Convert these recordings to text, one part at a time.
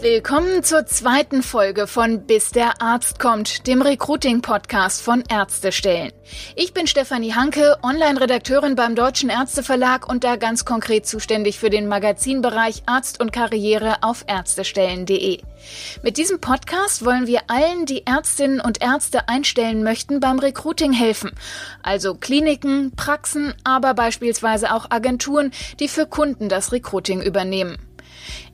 Willkommen zur zweiten Folge von Bis der Arzt kommt, dem Recruiting-Podcast von Ärztestellen. Ich bin Stefanie Hanke, Online-Redakteurin beim Deutschen Ärzteverlag und da ganz konkret zuständig für den Magazinbereich Arzt und Karriere auf ärztestellen.de. Mit diesem Podcast wollen wir allen, die Ärztinnen und Ärzte einstellen möchten, beim Recruiting helfen. Also Kliniken, Praxen, aber beispielsweise auch Agenturen, die für Kunden das Recruiting übernehmen.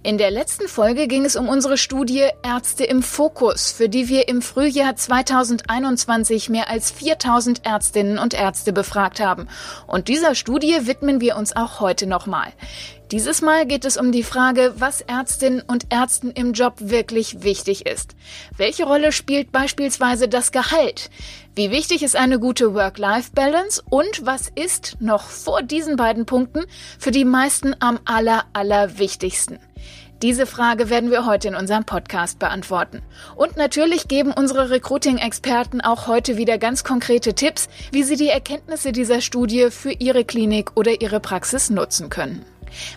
In der letzten Folge ging es um unsere Studie Ärzte im Fokus, für die wir im Frühjahr 2021 mehr als 4000 Ärztinnen und Ärzte befragt haben. Und dieser Studie widmen wir uns auch heute nochmal. Dieses Mal geht es um die Frage, was Ärztinnen und Ärzten im Job wirklich wichtig ist. Welche Rolle spielt beispielsweise das Gehalt? Wie wichtig ist eine gute Work-Life-Balance? Und was ist noch vor diesen beiden Punkten für die meisten am aller, aller wichtigsten? Diese Frage werden wir heute in unserem Podcast beantworten. Und natürlich geben unsere Recruiting-Experten auch heute wieder ganz konkrete Tipps, wie sie die Erkenntnisse dieser Studie für ihre Klinik oder ihre Praxis nutzen können.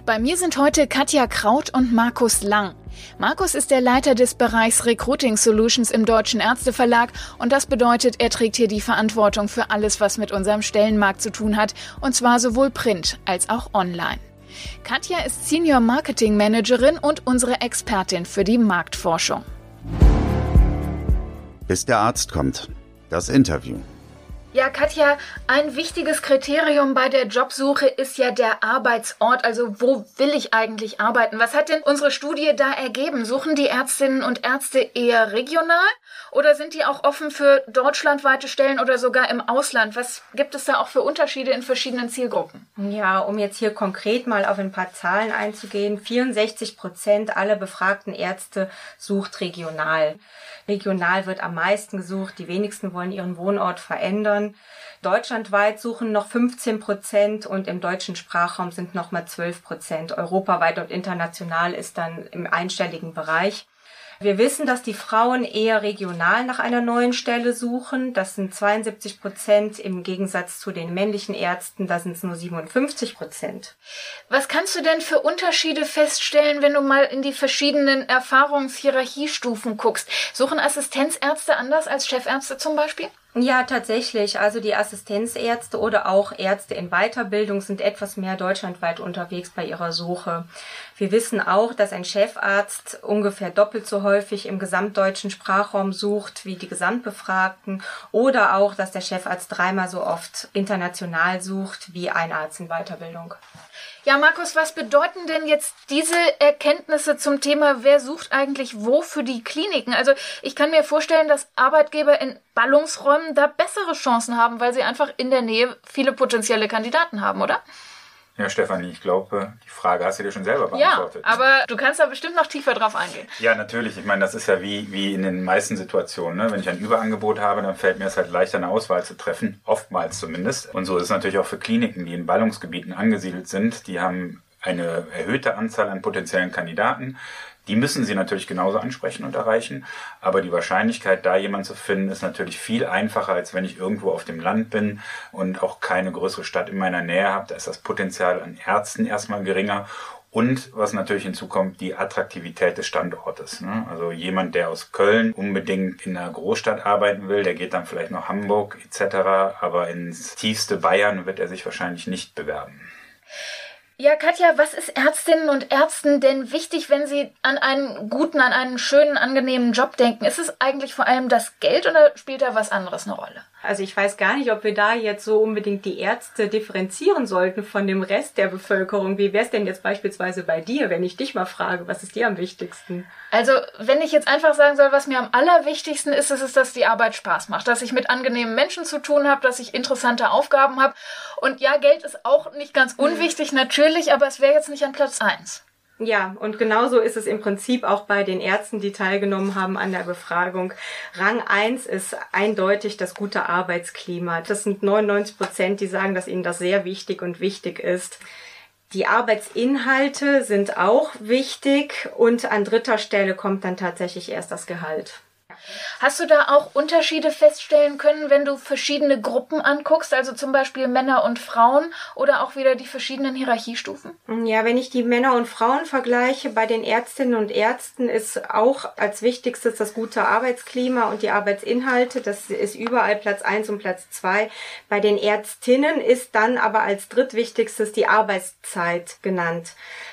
Bei mir sind heute Katja Kraut und Markus Lang. Markus ist der Leiter des Bereichs Recruiting Solutions im Deutschen Ärzteverlag und das bedeutet, er trägt hier die Verantwortung für alles, was mit unserem Stellenmarkt zu tun hat, und zwar sowohl print als auch online. Katja ist Senior Marketing Managerin und unsere Expertin für die Marktforschung. Bis der Arzt kommt. Das Interview. Ja, Katja, ein wichtiges Kriterium bei der Jobsuche ist ja der Arbeitsort. Also wo will ich eigentlich arbeiten? Was hat denn unsere Studie da ergeben? Suchen die Ärztinnen und Ärzte eher regional oder sind die auch offen für deutschlandweite Stellen oder sogar im Ausland? Was gibt es da auch für Unterschiede in verschiedenen Zielgruppen? Ja, um jetzt hier konkret mal auf ein paar Zahlen einzugehen. 64 Prozent aller befragten Ärzte sucht regional. Regional wird am meisten gesucht. Die wenigsten wollen ihren Wohnort verändern. Deutschlandweit suchen noch 15 Prozent und im deutschen Sprachraum sind noch mal 12 Prozent. Europaweit und international ist dann im einstelligen Bereich. Wir wissen, dass die Frauen eher regional nach einer neuen Stelle suchen. Das sind 72 Prozent im Gegensatz zu den männlichen Ärzten. Da sind es nur 57 Prozent. Was kannst du denn für Unterschiede feststellen, wenn du mal in die verschiedenen Erfahrungshierarchiestufen guckst? Suchen Assistenzärzte anders als Chefärzte zum Beispiel? Ja, tatsächlich. Also die Assistenzärzte oder auch Ärzte in Weiterbildung sind etwas mehr deutschlandweit unterwegs bei ihrer Suche. Wir wissen auch, dass ein Chefarzt ungefähr doppelt so häufig im gesamtdeutschen Sprachraum sucht wie die Gesamtbefragten oder auch, dass der Chefarzt dreimal so oft international sucht wie ein Arzt in Weiterbildung. Ja, Markus, was bedeuten denn jetzt diese Erkenntnisse zum Thema, wer sucht eigentlich wo für die Kliniken? Also ich kann mir vorstellen, dass Arbeitgeber in Ballungsräumen da bessere Chancen haben, weil sie einfach in der Nähe viele potenzielle Kandidaten haben, oder? Ja, Stefanie, ich glaube, die Frage hast du dir schon selber beantwortet. Ja, aber du kannst da bestimmt noch tiefer drauf eingehen. Ja, natürlich. Ich meine, das ist ja wie, wie in den meisten Situationen. Ne? Wenn ich ein Überangebot habe, dann fällt mir es halt leichter, eine Auswahl zu treffen. Oftmals zumindest. Und so ist es natürlich auch für Kliniken, die in Ballungsgebieten angesiedelt sind. Die haben eine erhöhte Anzahl an potenziellen Kandidaten. Die müssen sie natürlich genauso ansprechen und erreichen, aber die Wahrscheinlichkeit, da jemanden zu finden, ist natürlich viel einfacher, als wenn ich irgendwo auf dem Land bin und auch keine größere Stadt in meiner Nähe habe. Da ist das Potenzial an Ärzten erstmal geringer und was natürlich hinzukommt, die Attraktivität des Standortes. Ne? Also jemand, der aus Köln unbedingt in einer Großstadt arbeiten will, der geht dann vielleicht nach Hamburg etc., aber ins tiefste Bayern wird er sich wahrscheinlich nicht bewerben. Ja, Katja, was ist Ärztinnen und Ärzten denn wichtig, wenn sie an einen guten, an einen schönen, angenehmen Job denken? Ist es eigentlich vor allem das Geld oder spielt da was anderes eine Rolle? Also ich weiß gar nicht, ob wir da jetzt so unbedingt die Ärzte differenzieren sollten von dem Rest der Bevölkerung. Wie wäre es denn jetzt beispielsweise bei dir, wenn ich dich mal frage, was ist dir am wichtigsten? Also wenn ich jetzt einfach sagen soll, was mir am allerwichtigsten ist, ist es, dass die Arbeit Spaß macht, dass ich mit angenehmen Menschen zu tun habe, dass ich interessante Aufgaben habe. Und ja, Geld ist auch nicht ganz unwichtig, natürlich, aber es wäre jetzt nicht an Platz eins. Ja, und genauso ist es im Prinzip auch bei den Ärzten, die teilgenommen haben an der Befragung. Rang eins ist eindeutig das gute Arbeitsklima. Das sind 99 Prozent, die sagen, dass ihnen das sehr wichtig und wichtig ist. Die Arbeitsinhalte sind auch wichtig und an dritter Stelle kommt dann tatsächlich erst das Gehalt. Hast du da auch Unterschiede feststellen können, wenn du verschiedene Gruppen anguckst, also zum Beispiel Männer und Frauen oder auch wieder die verschiedenen Hierarchiestufen? Ja, wenn ich die Männer und Frauen vergleiche, bei den Ärztinnen und Ärzten ist auch als wichtigstes das gute Arbeitsklima und die Arbeitsinhalte. Das ist überall Platz eins und Platz zwei. Bei den Ärztinnen ist dann aber als drittwichtigstes die Arbeitszeit genannt,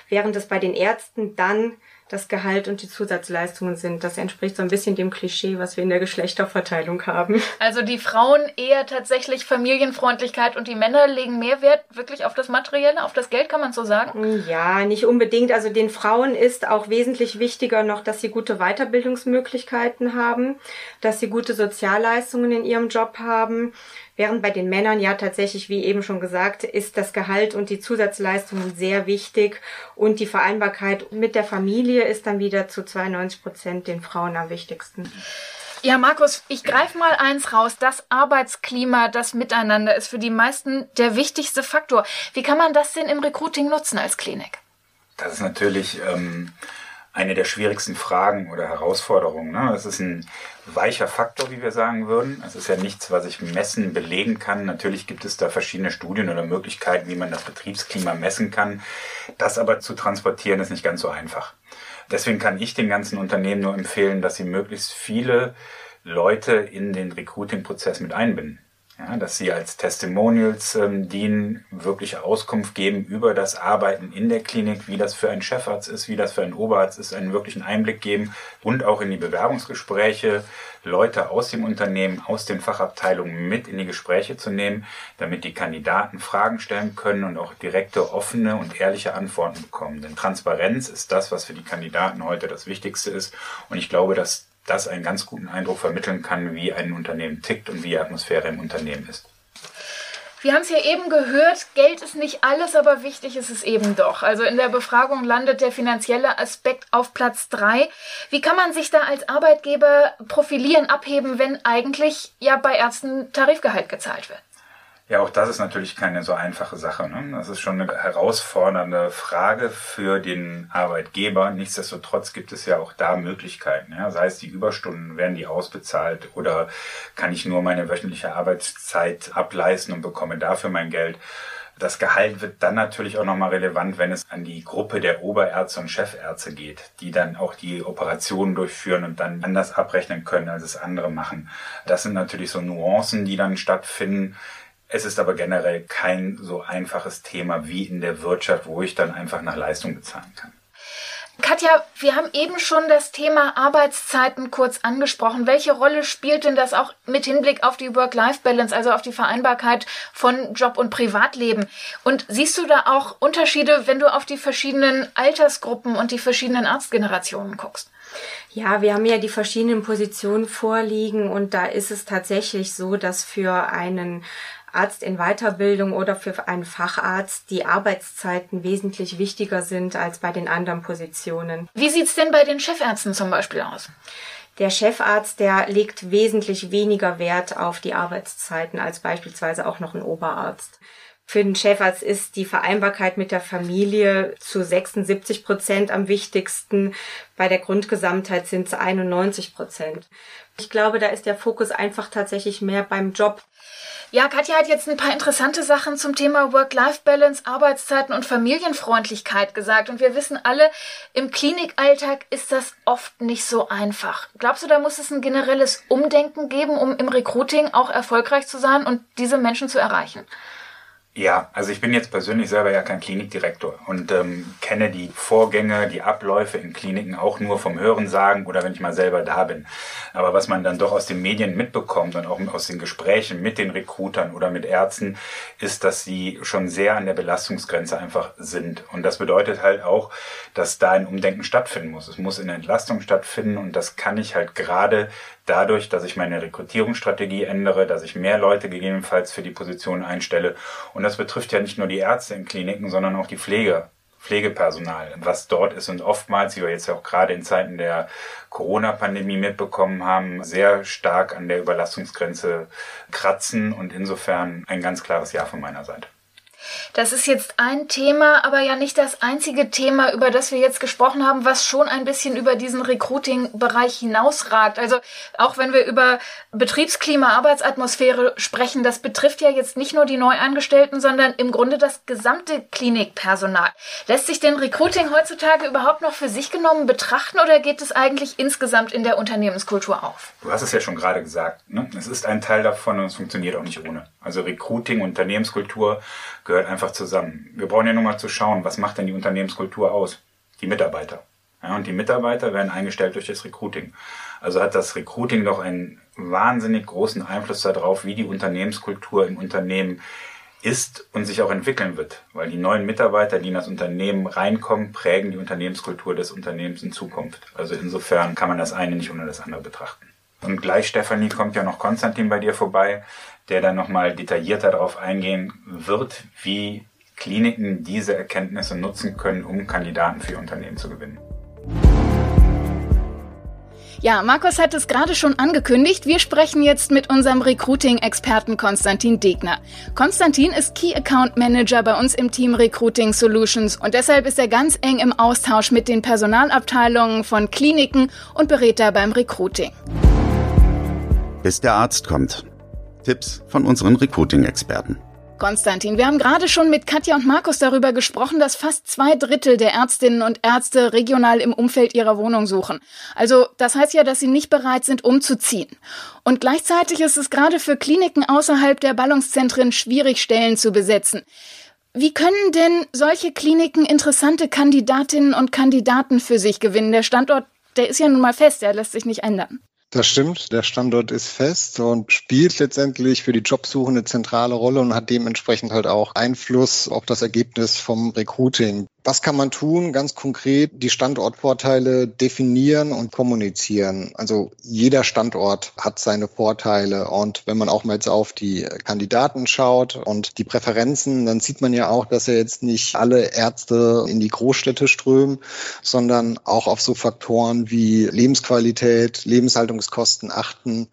während es bei den Ärzten dann das Gehalt und die Zusatzleistungen sind. Das entspricht so ein bisschen dem Klischee, was wir in der Geschlechterverteilung haben. Also die Frauen eher tatsächlich Familienfreundlichkeit und die Männer legen mehr Wert wirklich auf das Materielle, auf das Geld, kann man so sagen? Ja, nicht unbedingt. Also den Frauen ist auch wesentlich wichtiger noch, dass sie gute Weiterbildungsmöglichkeiten haben, dass sie gute Sozialleistungen in ihrem Job haben, Während bei den Männern ja tatsächlich, wie eben schon gesagt, ist das Gehalt und die Zusatzleistungen sehr wichtig und die Vereinbarkeit mit der Familie ist dann wieder zu 92 Prozent den Frauen am wichtigsten. Ja, Markus, ich greife mal eins raus. Das Arbeitsklima, das Miteinander ist für die meisten der wichtigste Faktor. Wie kann man das denn im Recruiting nutzen als Klinik? Das ist natürlich ähm, eine der schwierigsten Fragen oder Herausforderungen. Ne? Es ist ein weicher Faktor, wie wir sagen würden. Es ist ja nichts, was ich messen, belegen kann. Natürlich gibt es da verschiedene Studien oder Möglichkeiten, wie man das Betriebsklima messen kann. Das aber zu transportieren ist nicht ganz so einfach. Deswegen kann ich den ganzen Unternehmen nur empfehlen, dass sie möglichst viele Leute in den Recruiting-Prozess mit einbinden. Ja, dass sie als Testimonials ähm, dienen, wirklich Auskunft geben über das Arbeiten in der Klinik, wie das für einen Chefarzt ist, wie das für einen Oberarzt ist, einen wirklichen Einblick geben und auch in die Bewerbungsgespräche Leute aus dem Unternehmen, aus den Fachabteilungen mit in die Gespräche zu nehmen, damit die Kandidaten Fragen stellen können und auch direkte, offene und ehrliche Antworten bekommen. Denn Transparenz ist das, was für die Kandidaten heute das Wichtigste ist. Und ich glaube, dass das einen ganz guten Eindruck vermitteln kann, wie ein Unternehmen tickt und wie die Atmosphäre im Unternehmen ist. Wir haben es ja eben gehört, Geld ist nicht alles, aber wichtig ist es eben doch. Also in der Befragung landet der finanzielle Aspekt auf Platz drei. Wie kann man sich da als Arbeitgeber profilieren, abheben, wenn eigentlich ja bei Ärzten Tarifgehalt gezahlt wird? Ja, auch das ist natürlich keine so einfache Sache. Ne? Das ist schon eine herausfordernde Frage für den Arbeitgeber. Nichtsdestotrotz gibt es ja auch da Möglichkeiten. Ja? Sei es die Überstunden, werden die ausbezahlt oder kann ich nur meine wöchentliche Arbeitszeit ableisten und bekomme dafür mein Geld. Das Gehalt wird dann natürlich auch nochmal relevant, wenn es an die Gruppe der Oberärzte und Chefärzte geht, die dann auch die Operationen durchführen und dann anders abrechnen können, als es andere machen. Das sind natürlich so Nuancen, die dann stattfinden es ist aber generell kein so einfaches Thema wie in der Wirtschaft, wo ich dann einfach nach Leistung bezahlen kann. Katja, wir haben eben schon das Thema Arbeitszeiten kurz angesprochen. Welche Rolle spielt denn das auch mit Hinblick auf die Work-Life-Balance, also auf die Vereinbarkeit von Job und Privatleben? Und siehst du da auch Unterschiede, wenn du auf die verschiedenen Altersgruppen und die verschiedenen Arztgenerationen guckst? Ja, wir haben ja die verschiedenen Positionen vorliegen und da ist es tatsächlich so, dass für einen Arzt in Weiterbildung oder für einen Facharzt die Arbeitszeiten wesentlich wichtiger sind als bei den anderen Positionen. Wie sieht's denn bei den Chefärzten zum Beispiel aus? Der Chefarzt, der legt wesentlich weniger Wert auf die Arbeitszeiten als beispielsweise auch noch ein Oberarzt. Für den Chefarzt ist die Vereinbarkeit mit der Familie zu 76 Prozent am wichtigsten. Bei der Grundgesamtheit sind es 91 Prozent. Ich glaube, da ist der Fokus einfach tatsächlich mehr beim Job. Ja, Katja hat jetzt ein paar interessante Sachen zum Thema Work-Life-Balance, Arbeitszeiten und Familienfreundlichkeit gesagt. Und wir wissen alle, im Klinikalltag ist das oft nicht so einfach. Glaubst du, da muss es ein generelles Umdenken geben, um im Recruiting auch erfolgreich zu sein und diese Menschen zu erreichen? Ja, also ich bin jetzt persönlich selber ja kein Klinikdirektor und ähm, kenne die Vorgänge, die Abläufe in Kliniken auch nur vom Hörensagen oder wenn ich mal selber da bin. Aber was man dann doch aus den Medien mitbekommt und auch aus den Gesprächen mit den Recruitern oder mit Ärzten, ist, dass sie schon sehr an der Belastungsgrenze einfach sind. Und das bedeutet halt auch, dass da ein Umdenken stattfinden muss. Es muss in der Entlastung stattfinden und das kann ich halt gerade dadurch, dass ich meine Rekrutierungsstrategie ändere, dass ich mehr Leute gegebenenfalls für die Position einstelle. Und das betrifft ja nicht nur die Ärzte in Kliniken, sondern auch die Pflege. Pflegepersonal, was dort ist und oftmals, wie wir jetzt auch gerade in Zeiten der Corona-Pandemie mitbekommen haben, sehr stark an der Überlastungsgrenze kratzen und insofern ein ganz klares Ja von meiner Seite. Das ist jetzt ein Thema, aber ja nicht das einzige Thema, über das wir jetzt gesprochen haben, was schon ein bisschen über diesen Recruiting-Bereich hinausragt. Also auch wenn wir über Betriebsklima, Arbeitsatmosphäre sprechen, das betrifft ja jetzt nicht nur die Neuangestellten, sondern im Grunde das gesamte Klinikpersonal. Lässt sich denn Recruiting heutzutage überhaupt noch für sich genommen betrachten oder geht es eigentlich insgesamt in der Unternehmenskultur auf? Du hast es ja schon gerade gesagt. Ne? Es ist ein Teil davon und es funktioniert auch nicht ohne. Also Recruiting, Unternehmenskultur gehört einfach zusammen. Wir brauchen ja nur mal zu schauen, was macht denn die Unternehmenskultur aus? Die Mitarbeiter. Ja, und die Mitarbeiter werden eingestellt durch das Recruiting. Also hat das Recruiting doch einen wahnsinnig großen Einfluss darauf, wie die Unternehmenskultur im Unternehmen ist und sich auch entwickeln wird. Weil die neuen Mitarbeiter, die in das Unternehmen reinkommen, prägen die Unternehmenskultur des Unternehmens in Zukunft. Also insofern kann man das eine nicht ohne das andere betrachten. Und gleich, Stefanie, kommt ja noch Konstantin bei dir vorbei der dann nochmal detaillierter darauf eingehen wird, wie Kliniken diese Erkenntnisse nutzen können, um Kandidaten für ihr Unternehmen zu gewinnen. Ja, Markus hat es gerade schon angekündigt. Wir sprechen jetzt mit unserem Recruiting-Experten Konstantin Degner. Konstantin ist Key Account Manager bei uns im Team Recruiting Solutions und deshalb ist er ganz eng im Austausch mit den Personalabteilungen von Kliniken und berät da beim Recruiting. Bis der Arzt kommt. Tipps von unseren Recruiting-Experten. Konstantin, wir haben gerade schon mit Katja und Markus darüber gesprochen, dass fast zwei Drittel der Ärztinnen und Ärzte regional im Umfeld ihrer Wohnung suchen. Also das heißt ja, dass sie nicht bereit sind, umzuziehen. Und gleichzeitig ist es gerade für Kliniken außerhalb der Ballungszentren schwierig, Stellen zu besetzen. Wie können denn solche Kliniken interessante Kandidatinnen und Kandidaten für sich gewinnen? Der Standort, der ist ja nun mal fest, der lässt sich nicht ändern. Das stimmt, der Standort ist fest und spielt letztendlich für die Jobsuche eine zentrale Rolle und hat dementsprechend halt auch Einfluss auf das Ergebnis vom Recruiting. Was kann man tun? Ganz konkret die Standortvorteile definieren und kommunizieren. Also jeder Standort hat seine Vorteile. Und wenn man auch mal jetzt auf die Kandidaten schaut und die Präferenzen, dann sieht man ja auch, dass ja jetzt nicht alle Ärzte in die Großstädte strömen, sondern auch auf so Faktoren wie Lebensqualität, Lebenshaltungskosten achten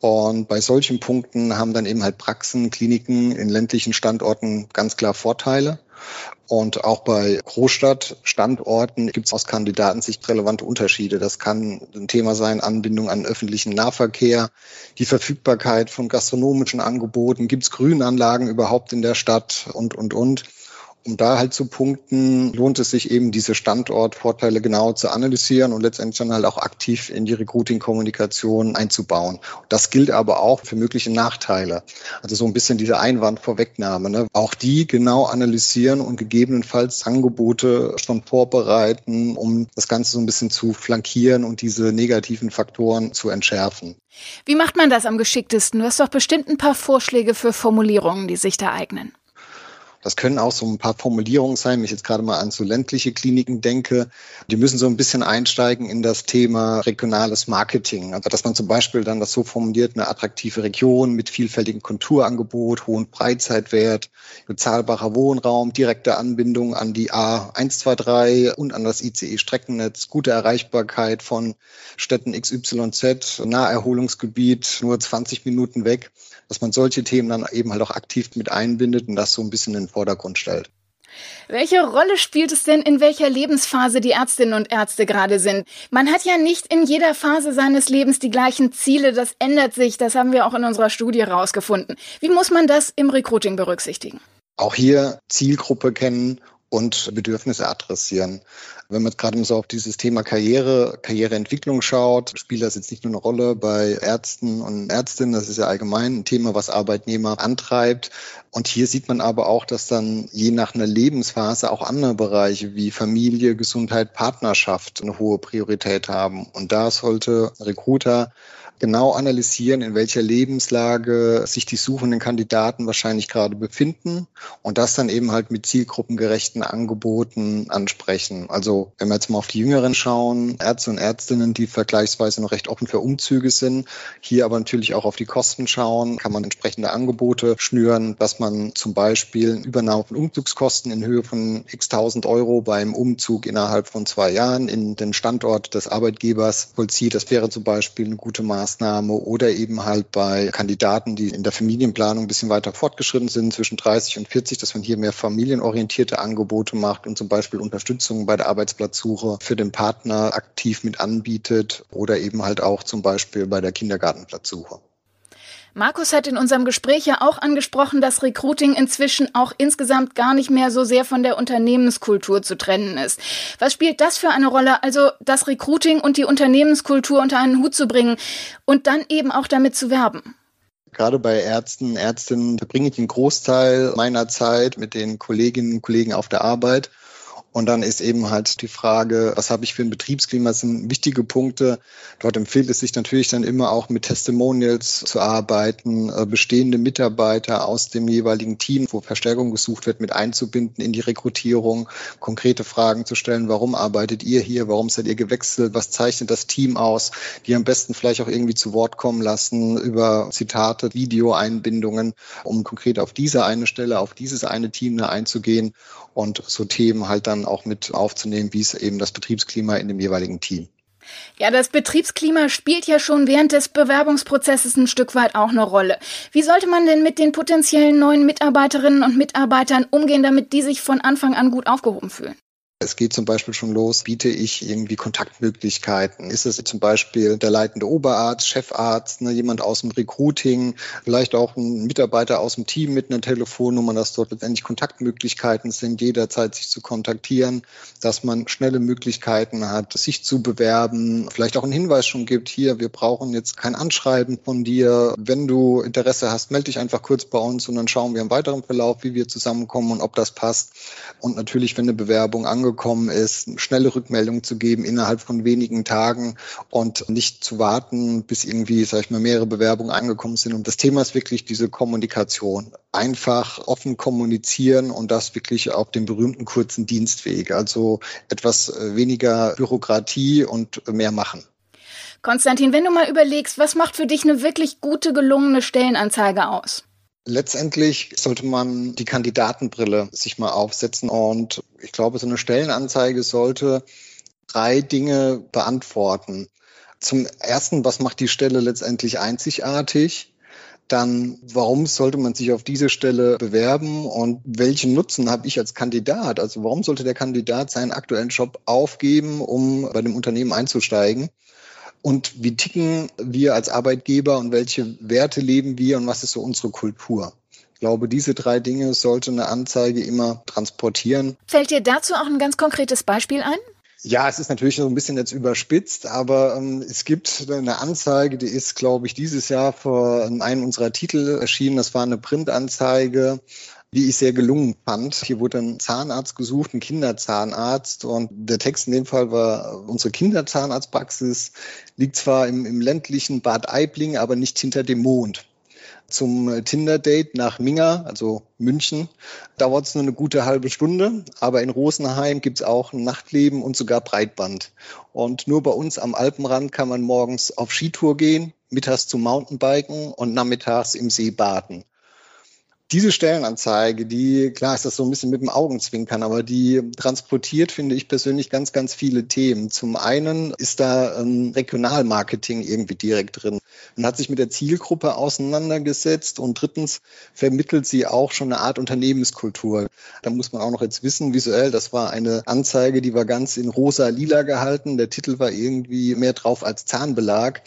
und bei solchen Punkten haben dann eben halt Praxen, Kliniken in ländlichen Standorten ganz klar Vorteile. Und auch bei Großstadtstandorten gibt es aus Kandidatensicht relevante Unterschiede. Das kann ein Thema sein, Anbindung an öffentlichen Nahverkehr, die Verfügbarkeit von gastronomischen Angeboten, gibt es Grünanlagen überhaupt in der Stadt und, und, und um da halt zu punkten, lohnt es sich eben, diese Standortvorteile genau zu analysieren und letztendlich dann halt auch aktiv in die Recruiting-Kommunikation einzubauen. Das gilt aber auch für mögliche Nachteile. Also so ein bisschen diese Einwandvorwegnahme. Ne? Auch die genau analysieren und gegebenenfalls Angebote schon vorbereiten, um das Ganze so ein bisschen zu flankieren und diese negativen Faktoren zu entschärfen. Wie macht man das am geschicktesten? Du hast doch bestimmt ein paar Vorschläge für Formulierungen, die sich da eignen. Das können auch so ein paar Formulierungen sein, wenn ich jetzt gerade mal an so ländliche Kliniken denke. Die müssen so ein bisschen einsteigen in das Thema regionales Marketing. Also dass man zum Beispiel dann das so formuliert, eine attraktive Region mit vielfältigem Konturangebot, hohen Breitzeitwert, bezahlbarer Wohnraum, direkte Anbindung an die A123 und an das ICE-Streckennetz, gute Erreichbarkeit von Städten XYZ, Naherholungsgebiet, nur 20 Minuten weg dass man solche Themen dann eben halt auch aktiv mit einbindet und das so ein bisschen in Vordergrund stellt. Welche Rolle spielt es denn, in welcher Lebensphase die Ärztinnen und Ärzte gerade sind? Man hat ja nicht in jeder Phase seines Lebens die gleichen Ziele. Das ändert sich. Das haben wir auch in unserer Studie herausgefunden. Wie muss man das im Recruiting berücksichtigen? Auch hier Zielgruppe kennen und Bedürfnisse adressieren. Wenn man gerade so auf dieses Thema Karriere, Karriereentwicklung schaut, spielt das jetzt nicht nur eine Rolle bei Ärzten und Ärztinnen, das ist ja allgemein ein Thema, was Arbeitnehmer antreibt. Und hier sieht man aber auch, dass dann je nach einer Lebensphase auch andere Bereiche wie Familie, Gesundheit, Partnerschaft eine hohe Priorität haben. Und da sollte Recruiter genau analysieren, in welcher Lebenslage sich die suchenden Kandidaten wahrscheinlich gerade befinden und das dann eben halt mit zielgruppengerechten Angeboten ansprechen. Also wenn wir jetzt mal auf die Jüngeren schauen, Ärzte und Ärztinnen, die vergleichsweise noch recht offen für Umzüge sind, hier aber natürlich auch auf die Kosten schauen, kann man entsprechende Angebote schnüren, dass man zum Beispiel Übernahme von Umzugskosten in Höhe von x tausend Euro beim Umzug innerhalb von zwei Jahren in den Standort des Arbeitgebers vollzieht. Das wäre zum Beispiel eine gute Maßnahme Maßnahme oder eben halt bei Kandidaten, die in der Familienplanung ein bisschen weiter fortgeschritten sind, zwischen 30 und 40, dass man hier mehr familienorientierte Angebote macht und zum Beispiel Unterstützung bei der Arbeitsplatzsuche für den Partner aktiv mit anbietet oder eben halt auch zum Beispiel bei der Kindergartenplatzsuche. Markus hat in unserem Gespräch ja auch angesprochen, dass Recruiting inzwischen auch insgesamt gar nicht mehr so sehr von der Unternehmenskultur zu trennen ist. Was spielt das für eine Rolle? Also das Recruiting und die Unternehmenskultur unter einen Hut zu bringen und dann eben auch damit zu werben. Gerade bei Ärzten, Ärztinnen verbringe ich einen Großteil meiner Zeit mit den Kolleginnen und Kollegen auf der Arbeit und dann ist eben halt die Frage, was habe ich für ein Betriebsklima? Das sind wichtige Punkte. Dort empfiehlt es sich natürlich dann immer auch mit Testimonials zu arbeiten, äh, bestehende Mitarbeiter aus dem jeweiligen Team, wo Verstärkung gesucht wird, mit einzubinden in die Rekrutierung, konkrete Fragen zu stellen. Warum arbeitet ihr hier? Warum seid ihr gewechselt? Was zeichnet das Team aus? Die am besten vielleicht auch irgendwie zu Wort kommen lassen über Zitate, Videoeinbindungen, um konkret auf diese eine Stelle, auf dieses eine Team einzugehen und so Themen halt dann auch mit aufzunehmen, wie es eben das Betriebsklima in dem jeweiligen Team. Ja, das Betriebsklima spielt ja schon während des Bewerbungsprozesses ein Stück weit auch eine Rolle. Wie sollte man denn mit den potenziellen neuen Mitarbeiterinnen und Mitarbeitern umgehen, damit die sich von Anfang an gut aufgehoben fühlen? Es geht zum Beispiel schon los, biete ich irgendwie Kontaktmöglichkeiten? Ist es zum Beispiel der leitende Oberarzt, Chefarzt, ne, jemand aus dem Recruiting, vielleicht auch ein Mitarbeiter aus dem Team mit einer Telefonnummer, dass dort letztendlich Kontaktmöglichkeiten sind, jederzeit sich zu kontaktieren, dass man schnelle Möglichkeiten hat, sich zu bewerben, vielleicht auch einen Hinweis schon gibt, hier, wir brauchen jetzt kein Anschreiben von dir. Wenn du Interesse hast, melde dich einfach kurz bei uns und dann schauen wir im weiteren Verlauf, wie wir zusammenkommen und ob das passt. Und natürlich, wenn eine Bewerbung angekommen angekommen ist, schnelle Rückmeldung zu geben innerhalb von wenigen Tagen und nicht zu warten, bis irgendwie, sag ich mal, mehrere Bewerbungen angekommen sind. Und das Thema ist wirklich diese Kommunikation. Einfach offen kommunizieren und das wirklich auf dem berühmten kurzen Dienstweg. Also etwas äh, weniger Bürokratie und mehr machen. Konstantin, wenn du mal überlegst, was macht für dich eine wirklich gute, gelungene Stellenanzeige aus? Letztendlich sollte man die Kandidatenbrille sich mal aufsetzen und ich glaube, so eine Stellenanzeige sollte drei Dinge beantworten. Zum ersten, was macht die Stelle letztendlich einzigartig? Dann, warum sollte man sich auf diese Stelle bewerben und welchen Nutzen habe ich als Kandidat? Also warum sollte der Kandidat seinen aktuellen Job aufgeben, um bei dem Unternehmen einzusteigen? Und wie ticken wir als Arbeitgeber und welche Werte leben wir und was ist so unsere Kultur. Ich glaube, diese drei Dinge sollte eine Anzeige immer transportieren. Fällt dir dazu auch ein ganz konkretes Beispiel ein? Ja, es ist natürlich so ein bisschen jetzt überspitzt, aber ähm, es gibt eine Anzeige, die ist, glaube ich, dieses Jahr vor einem unserer Titel erschienen. Das war eine Printanzeige die ich sehr gelungen fand. Hier wurde ein Zahnarzt gesucht, ein Kinderzahnarzt. Und der Text in dem Fall war, unsere Kinderzahnarztpraxis liegt zwar im, im ländlichen Bad Aibling, aber nicht hinter dem Mond. Zum Tinder-Date nach Minga, also München, dauert es nur eine gute halbe Stunde. Aber in Rosenheim gibt es auch ein Nachtleben und sogar Breitband. Und nur bei uns am Alpenrand kann man morgens auf Skitour gehen, mittags zum Mountainbiken und nachmittags im See baden diese Stellenanzeige, die, klar ist das so ein bisschen mit dem Augenzwinkern, aber die transportiert, finde ich persönlich, ganz, ganz viele Themen. Zum einen ist da ähm, Regionalmarketing irgendwie direkt drin. Man hat sich mit der Zielgruppe auseinandergesetzt und drittens vermittelt sie auch schon eine Art Unternehmenskultur. Da muss man auch noch jetzt wissen, visuell, das war eine Anzeige, die war ganz in rosa-lila gehalten. Der Titel war irgendwie mehr drauf als Zahnbelag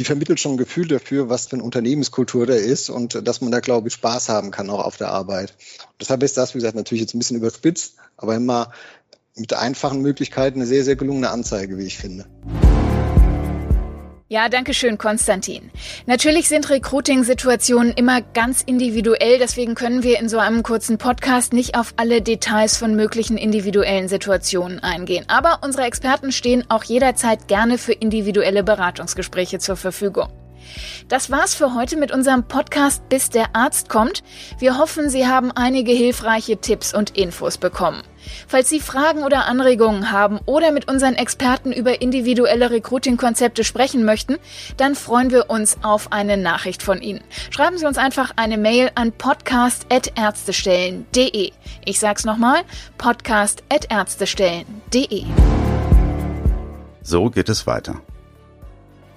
die vermittelt schon ein Gefühl dafür, was für eine Unternehmenskultur da ist und dass man da, glaube ich, Spaß haben kann auch auf der Arbeit. deshalb ist das, wie gesagt, natürlich jetzt ein bisschen überspitzt, aber immer mit einfachen Möglichkeiten eine sehr, sehr gelungene Anzeige, wie ich finde. Ja, danke schön, Konstantin. Natürlich sind Recruiting-Situationen immer ganz individuell, deswegen können wir in so einem kurzen Podcast nicht auf alle Details von möglichen individuellen Situationen eingehen. Aber unsere Experten stehen auch jederzeit gerne für individuelle Beratungsgespräche zur Verfügung. Das war's für heute mit unserem Podcast Bis der Arzt kommt. Wir hoffen, Sie haben einige hilfreiche Tipps und Infos bekommen. Falls Sie Fragen oder Anregungen haben oder mit unseren Experten über individuelle Recruiting-Konzepte sprechen möchten, dann freuen wir uns auf eine Nachricht von Ihnen. Schreiben Sie uns einfach eine Mail an podcast.ärztestellen.de. Ich sag's nochmal, podcast.ärztestellen.de. So geht es weiter.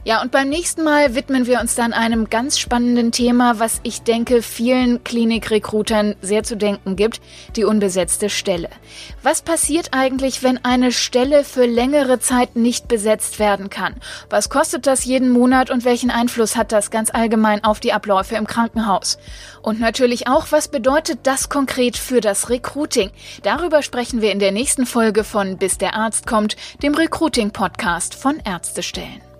Ja, und beim nächsten Mal widmen wir uns dann einem ganz spannenden Thema, was ich denke vielen Klinikrekrutern sehr zu denken gibt, die unbesetzte Stelle. Was passiert eigentlich, wenn eine Stelle für längere Zeit nicht besetzt werden kann? Was kostet das jeden Monat und welchen Einfluss hat das ganz allgemein auf die Abläufe im Krankenhaus? Und natürlich auch, was bedeutet das konkret für das Recruiting? Darüber sprechen wir in der nächsten Folge von Bis der Arzt kommt, dem Recruiting-Podcast von Ärztestellen.